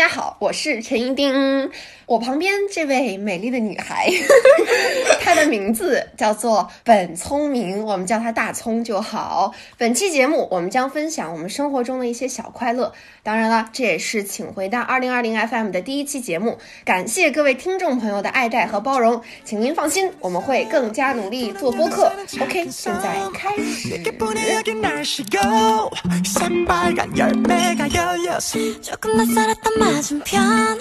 大家好，我是陈一丁。我旁边这位美丽的女孩，她的名字叫做本聪明，我们叫她大葱就好。本期节目我们将分享我们生活中的一些小快乐，当然了，这也是请回到二零二零 FM 的第一期节目。感谢各位听众朋友的爱戴和包容，请您放心，我们会更加努力做播客。OK，现在开始。 맞은 편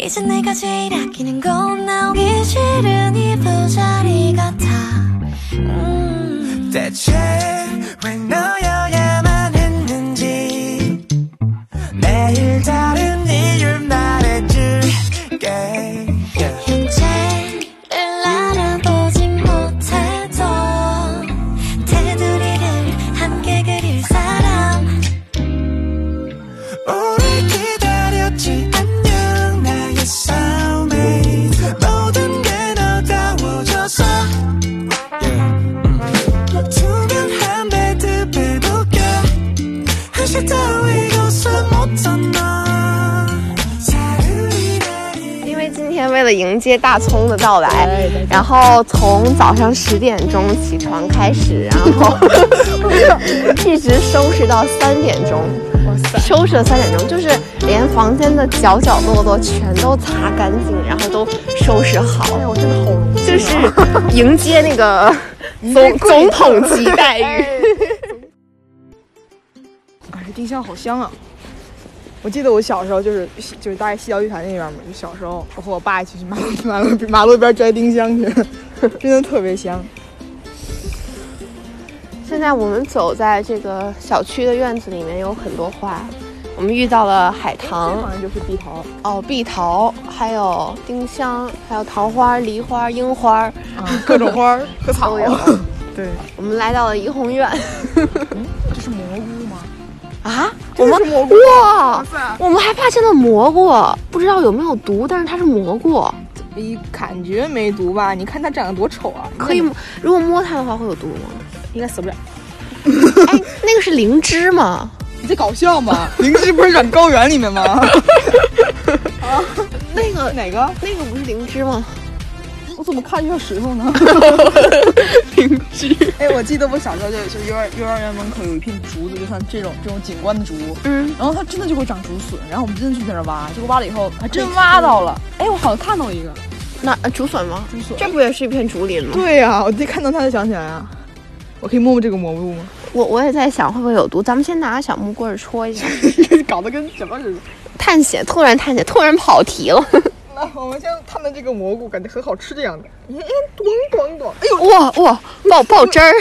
이제 내가 제일 아끼는 건 나오기 싫은 이 부자리 같아 음. 대체 了迎接大葱的到来，然后从早上十点钟起床开始，然后 一直收拾到三点钟。收拾了三点钟，就是连房间的角角落落全都擦干净，然后都收拾好。哎，我真的好，就是 迎接那个总总统级待遇。啊，这丁香好香啊！我记得我小时候就是就是大概西郊玉潭那边嘛，就小时候我和我爸一起去马路马路马路边摘丁香去，真的特别香。现在我们走在这个小区的院子里面，有很多花。我们遇到了海棠好，像就是碧桃哦，碧桃，还有丁香，还有桃花、梨花、樱花，啊，各种花儿 和草都有。对，我们来到了怡红院这是蘑菇吗？啊，我们蘑菇哇，我们还发现了蘑菇，不知道有没有毒，但是它是蘑菇，你感觉没毒吧？你看它长得多丑啊！可以，如果摸它的话会有毒吗？应该死不了。哎，那个是灵芝吗？你在搞笑吗？灵芝不是长高原里面吗？啊 那个哪个？那个不是灵芝吗？我怎么看就像石头呢？灵芝。哎，我记得我小时候就就幼儿幼儿园门口有一片竹子，就像这种这种景观的竹，嗯，然后它真的就会长竹笋，然后我们真的去在那儿挖，结果挖了以后还真挖到了。哎，我好像看到一个。那呃竹笋吗？竹笋这不也是一片竹林吗？对呀、我一看到它就想起来啊。我可以摸摸这个蘑菇吗？我我也在想会不会有毒，咱们先拿小木棍儿戳一下。搞得跟什么似的。探险，突然探险，突然跑题了。那我们先探探这个蘑菇，感觉很好吃的样子。你看，咚咚咚！哎呦，哇哇，爆爆汁儿！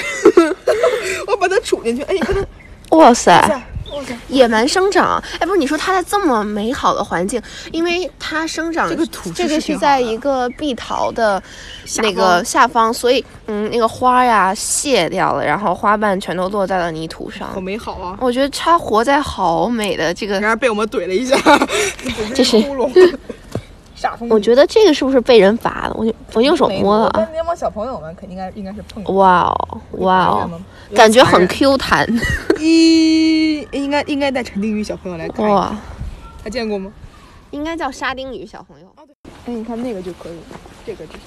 我把它杵进去。哎，你看它，哇塞，哇塞，野蛮生长。哎，不是，你说它在这么美好的环境，因为它生长这个土质这个是在一个碧桃的那个方下方，所以嗯，那个花呀谢掉了，然后花瓣全都落在了泥土上好。美好啊！我觉得它活在好美的这个然而被我们怼了一下，这是窟窿。我觉得这个是不是被人罚了？我就我用手摸了啊！但那帮小朋友们肯定应该应该是碰过。哇哦哇哦，感觉很 Q 弹 一应该应该带陈定宇小朋友来看，哇！他见过吗？应该叫沙丁鱼小朋友。哎，你看那个就可以，这个就是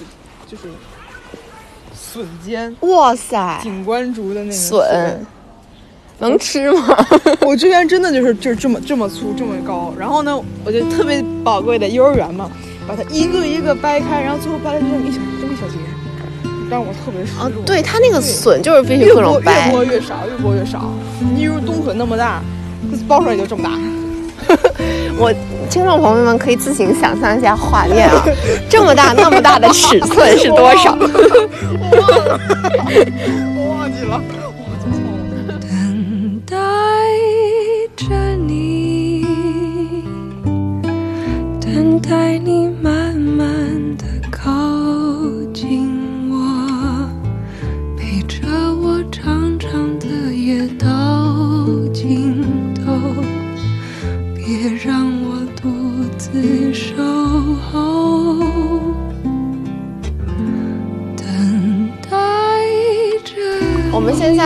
就是笋尖哇塞，景观竹的那个笋能吃吗？我之前真的就是就是这么这么粗这么高，然后呢，我就特别宝贵的幼儿园嘛，把它一个一个掰开，然后最后掰了这么一小这么一小节，让我特别失啊落。，对，它那个笋就是必须各种掰越。剥越少，越剥越少。你如冬笋那么大，剥出来也就这么大。我听众朋友们可以自行想象一下画面啊，这么大那么大的尺寸是多少？我忘记了，我做错了。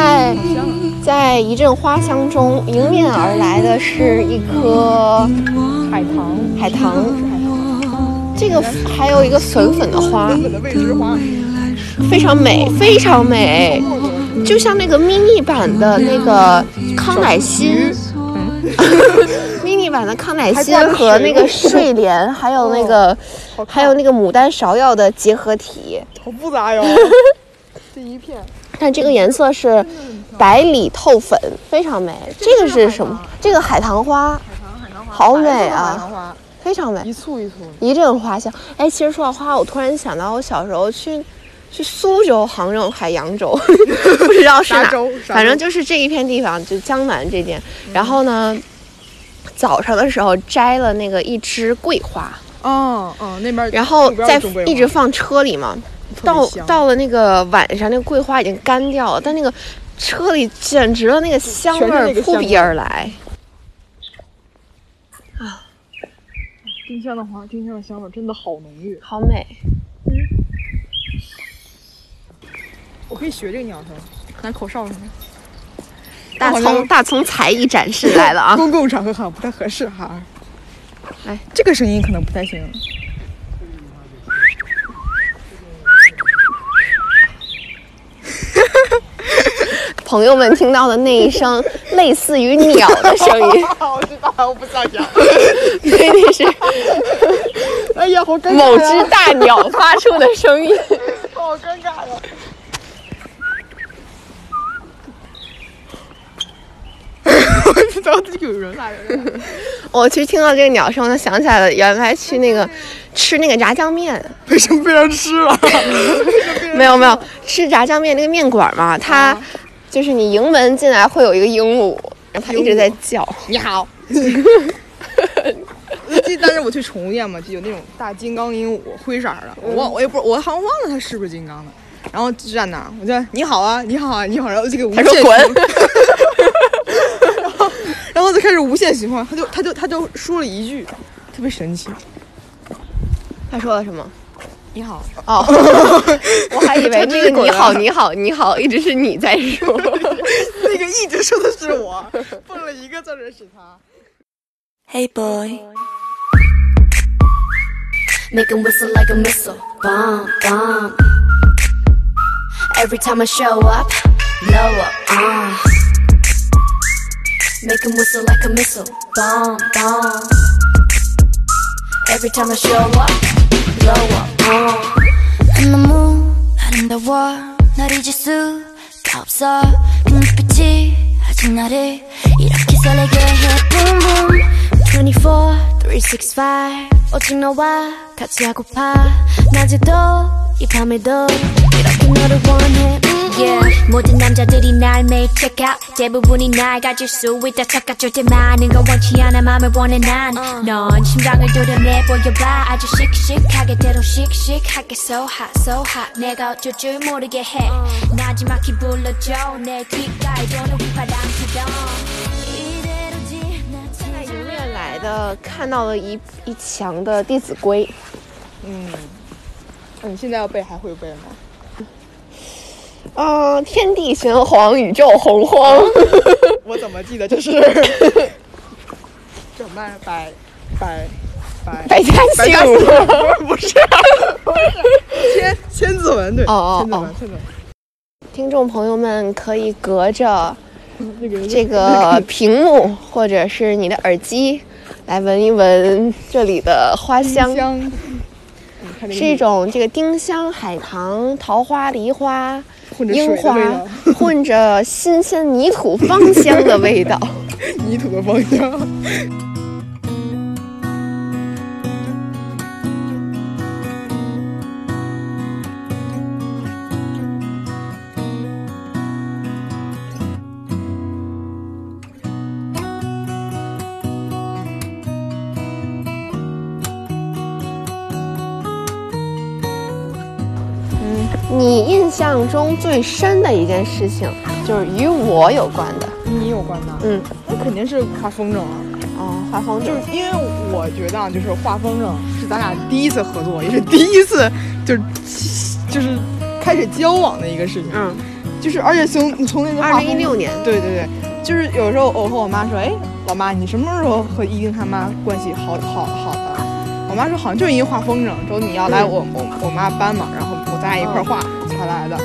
在在一阵花香中，迎面而来的是一颗海棠，海海棠，这个还有一个粉粉的花，非常美，非常美，就像那个 mini 版的那个康乃馨。mini 版的康乃馨和那个睡莲，还有那个还有那个牡丹芍药的结合体。好复杂哟，这一片但这个颜色是白里透粉，非常美。这个是什么？这个海棠花，好美海啊，棠花，非常美一，簇一簇。一阵花香。哎，其实说到花，我突然想到我小时候去去苏州、杭州、还扬州，不知道是哪反正就是这一片地方，就江南这边。然后呢，早上的时候摘了那个一枝桂花，哦哦，那边然后那边再有种桂花一直放车里嘛。到到了那个晚上，那个桂花已经干掉了，但那个车里简直了，那个香味儿扑鼻而来。啊丁香的花，丁香的香味儿真的好浓郁。好美，嗯我可以学这个鸟声，拿口哨什么。大葱大葱才艺展示来了啊！公共场合好像不太合适哈。来，这个声音可能不太行。朋友们听到的那一声 类似于鸟的声音，我知道，我不想讲。对，那是 哎呀，好尴尬、呀！某只大鸟发出的声音。好尴尬呀！我知道这有人来了。我其实听到这个鸟声，我就想起来了，原来去那个吃那个炸酱面，为什么被人吃了？没有没有吃炸酱面那个面馆嘛，它就是你迎门进来会有一个鹦鹉，然后它一直在叫。你好。我 记，但是我去宠物店嘛，就有那种大金刚鹦鹉，灰色儿的，我忘，我也不，我好像忘了它是不是金刚的。然后就站那儿，我就你好啊，你好啊，你好，然后就给无他限循 然后然后就开始无限循环，他就他就他就说了一句，特别神奇，他说了什么？你好，哦，我还以为那个你好你好你好一直是你在说。那个一直说的是我，蹦了一个字儿的是他。Hey boy. Make him whistle like a missile. Bomb, bomb. Every time I show up, blow up. Uh. Make him whistle like a missile. Bomb, bomb. Every time I show up, Uh. 너무 아름다워. 날 잊을 수가 없어. 그 눈빛이 아직 나를 이렇게 설레게 해. Boom boom 24, 365 오직 너와 같이 하고파. 낮에도 이 밤에도 이렇게 너를 원해 음, Yeah 모든 남자들이 날 매일 check out 대부분이 날 가질 수 있다 착각 절대 많은 건 원치 않아 맘을 원해 난넌 심장을 도려내 보여봐 아주 씩씩하게 대로 씩씩하게 so hot so hot 내가 어쩔 줄 모르게 해 나지막히 불러줘 내 귓가에 도는 휘파람처럼 이대로 지나쳐 迎面来的看到了一一墙的《弟子规》，嗯，那 你现在要背还会背吗？嗯、天地玄黄，宇宙洪荒。我怎么记得就是怎么办？百百百百家百家姓姓不是不是 千千字文对，哦哦哦。千字文千字文。听众朋友们可以隔着这个屏幕或者是你的耳机来闻一闻这里的花香，是一种这个丁香、海棠、桃花、梨花、樱花，混着新鲜泥土芳香的味道。泥土的芳香。印象中最深的一件事情，就是与我有关的。你有关的，嗯，那肯定是画风筝啊。哦，画风筝就是因为我觉得啊，就是画风筝是咱俩第一次合作，也是第一次就是就是开始交往的一个事情。嗯，就是而且从从那个二零一六年，对对对，就是有时候我和我妈说，哎，老老妈，你什么时候和一丁他妈关系好好好的？我妈说好像就是因为画风筝，说你要来我我我妈班嘛，然后我咱俩一块儿画才来的。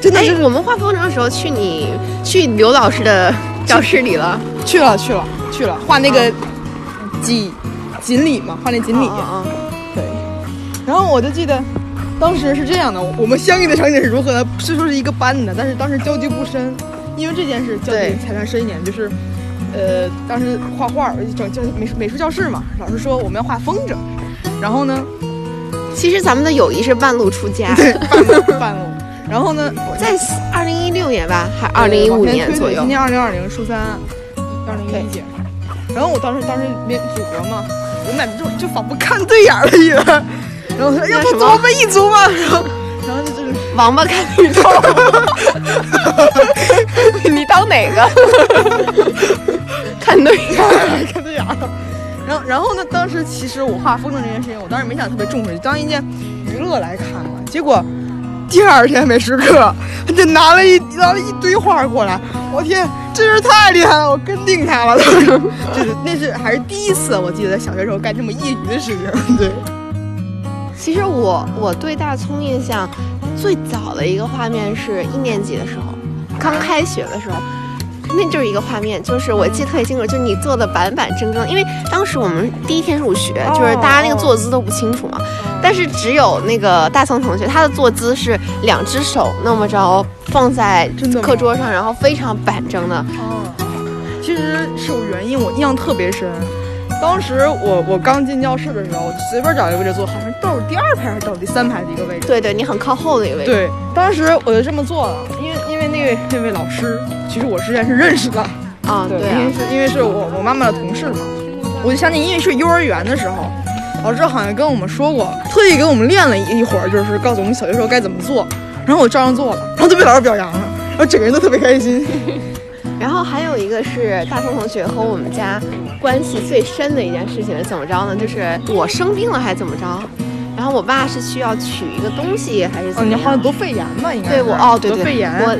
真的哎是，我们画风筝的时候去你去刘老师的教室里了，去了去了去了，画那个锦锦鲤嘛，画那锦鲤。嗯嗯对，然后我就记得，当时是这样的，我们相遇的场景是如何的？虽说是一个班的，但是当时交集不深，因为这件事交集才算深一点，就是，呃，当时画画，整教美术美术教室嘛，老师说我们要画风筝，然后呢，其实咱们的友谊是半路出家，对，半路半路，然后呢，我在二零一六年吧，还二零一五年左右今。年二零二零初三，二零一一届，然后我当时当时没组合嘛，我们俩就就仿佛看对眼了一样，然后我说要不我们一组嘛，然后然后就就是。王八看绿豆，你当哪个？看对眼儿。看对眼儿。然后，然后呢？当时其实我画风筝这件事情，我当时没想特别重视，当一件娱乐来看嘛。结果第二天美术课，他就拿了一拿了一堆画过来，我天，真是太厉害了！我跟定他了，就是那是还是第一次，我记得在小学时候干这么业余的事情。对，其实我我对大葱印象最早的一个画面是一年级的时候，刚开学的时候。那就是一个画面，就是我记得特别清楚，就是你坐的板板正正，因为当时我们第一天入学，就是大家那个坐姿都不清楚嘛，但是只有那个大葱同学，他的坐姿是两只手那么着放在课桌上，然后非常板正的，哦，其实是有原因，我印象特别深。当时我我刚进教室的时候，随便找一个位置坐，好像倒数第二排还是倒数第三排的一个位置。对对，你很靠后的一个位置。对，当时我就这么坐了，因为因为那位那位老师，其实我之前是认识的，啊，对因为啊，是因为是我我妈妈的同事嘛，我就想起，因为是幼儿园的时候，老师好像跟我们说过，特意给我们练了一一会儿，就是告诉我们小学时候该怎么做，然后我照样做了，然后就被老师表扬了，然后整个人都特别开心。然后还有一个是大松同学和我们家关系最深的一件事情是怎么着呢？就是我生病了还是怎么着，然后我爸是需要取一个东西还是哦，怎么样？你好像得肺炎吧？应该对我哦对对得肺炎。我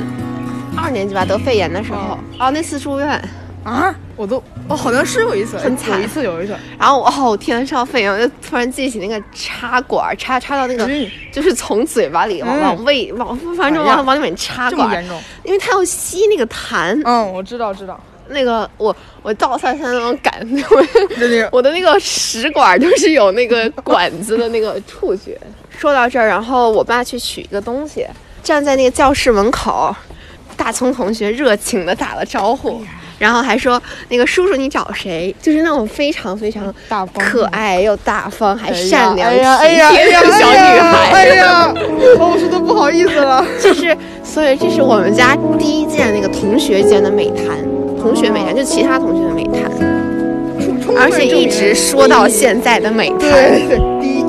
二年级吧得肺炎的时候，哦。那次住院，啊，我都哦，好像是有一次，很惨。有一次有一次，然后我哦天上肺炎，我就突然记起那个插管插插到那个嗯就是从嘴巴里往嗯。往胃往反正哎往往里面插管儿，这么严重？因为他要吸那个痰，嗯，我知道知道，那个我我倒三三那种感，我就那个 我的那个食管就是有那个管子的那个触觉。说到这儿，然后我爸去取一个东西，站在那个教室门口，大葱同学热情的打了招呼，然后还说那个叔叔你找谁？就是那种非常非常大方可爱又大方还善良体贴的小女孩。哎呀，哦我说的不好意思了。就是，所以这是我们家第一件那个同学间的美谈，同学美谈，就其他同学的美谈，而且一直说到现在的美谈。对对，第一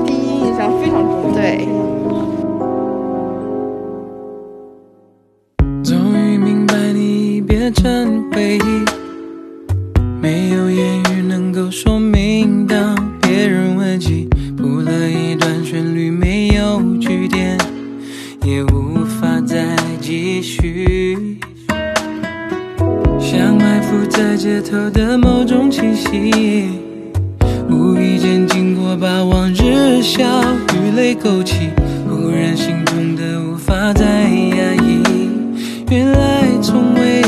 的某种气息，无意间经过，把往日笑与泪勾起，忽然心痛的无法再压抑，原来从未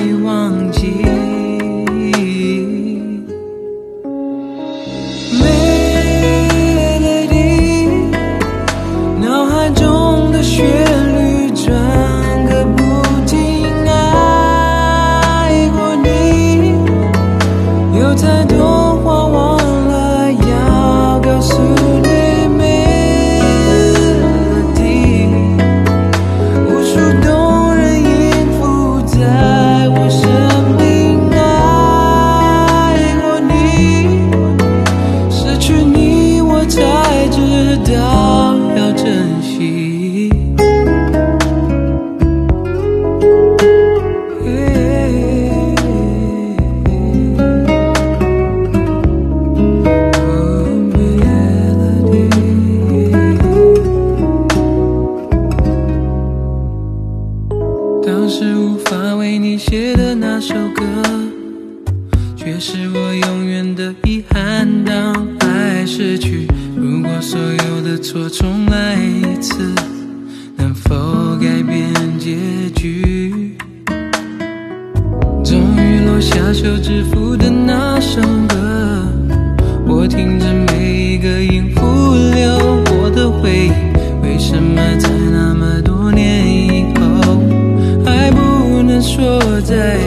要 day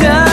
done.